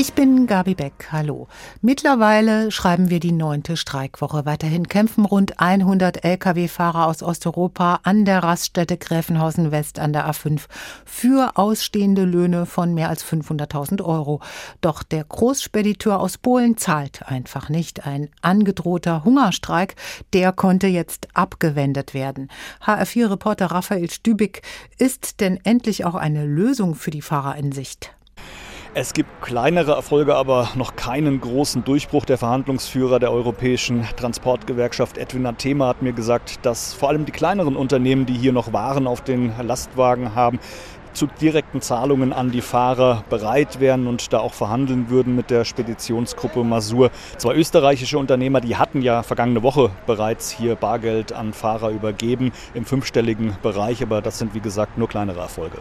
Ich bin Gabi Beck. Hallo. Mittlerweile schreiben wir die neunte Streikwoche. Weiterhin kämpfen rund 100 Lkw-Fahrer aus Osteuropa an der Raststätte Gräfenhausen West an der A5 für ausstehende Löhne von mehr als 500.000 Euro. Doch der Großspediteur aus Polen zahlt einfach nicht. Ein angedrohter Hungerstreik, der konnte jetzt abgewendet werden. HR4-Reporter Raphael Stübig, ist denn endlich auch eine Lösung für die Fahrer in Sicht? Es gibt kleinere Erfolge, aber noch keinen großen Durchbruch. Der Verhandlungsführer der Europäischen Transportgewerkschaft Edwin Athema hat mir gesagt, dass vor allem die kleineren Unternehmen, die hier noch Waren auf den Lastwagen haben, zu direkten Zahlungen an die Fahrer bereit wären und da auch verhandeln würden mit der Speditionsgruppe Masur. Zwei österreichische Unternehmer, die hatten ja vergangene Woche bereits hier Bargeld an Fahrer übergeben im fünfstelligen Bereich, aber das sind wie gesagt nur kleinere Erfolge.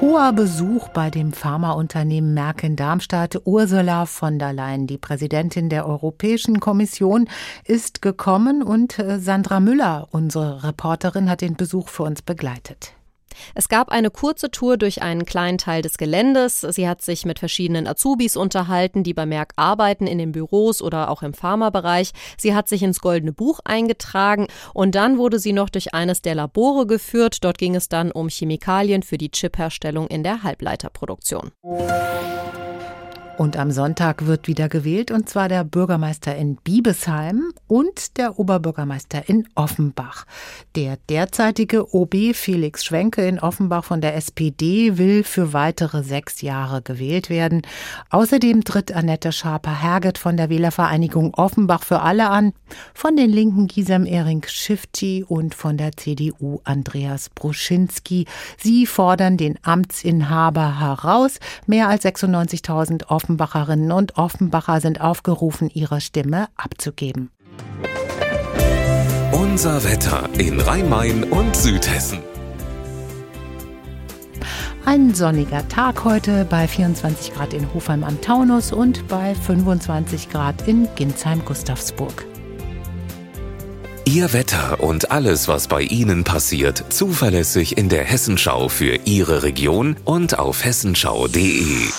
Hoher Besuch bei dem Pharmaunternehmen Merck in Darmstadt. Ursula von der Leyen, die Präsidentin der Europäischen Kommission, ist gekommen und äh, Sandra Müller, unsere Reporterin, hat den Besuch für uns begleitet. Es gab eine kurze Tour durch einen kleinen Teil des Geländes. Sie hat sich mit verschiedenen Azubis unterhalten, die bei Merck arbeiten, in den Büros oder auch im Pharmabereich. Sie hat sich ins Goldene Buch eingetragen und dann wurde sie noch durch eines der Labore geführt. Dort ging es dann um Chemikalien für die Chipherstellung in der Halbleiterproduktion. Und am Sonntag wird wieder gewählt, und zwar der Bürgermeister in Biebesheim und der Oberbürgermeister in Offenbach. Der derzeitige OB Felix Schwenke in Offenbach von der SPD will für weitere sechs Jahre gewählt werden. Außerdem tritt Annette Schaper-Herget von der Wählervereinigung Offenbach für alle an, von den Linken Gisem Ehring Schifti und von der CDU Andreas Bruschinski. Sie fordern den Amtsinhaber heraus. Mehr als 96.000 Offenbach Offenbacherinnen und Offenbacher sind aufgerufen, ihre Stimme abzugeben. Unser Wetter in Rhein-Main und Südhessen. Ein sonniger Tag heute bei 24 Grad in Hofheim am Taunus und bei 25 Grad in Ginsheim-Gustavsburg. Ihr Wetter und alles, was bei Ihnen passiert, zuverlässig in der Hessenschau für Ihre Region und auf hessenschau.de.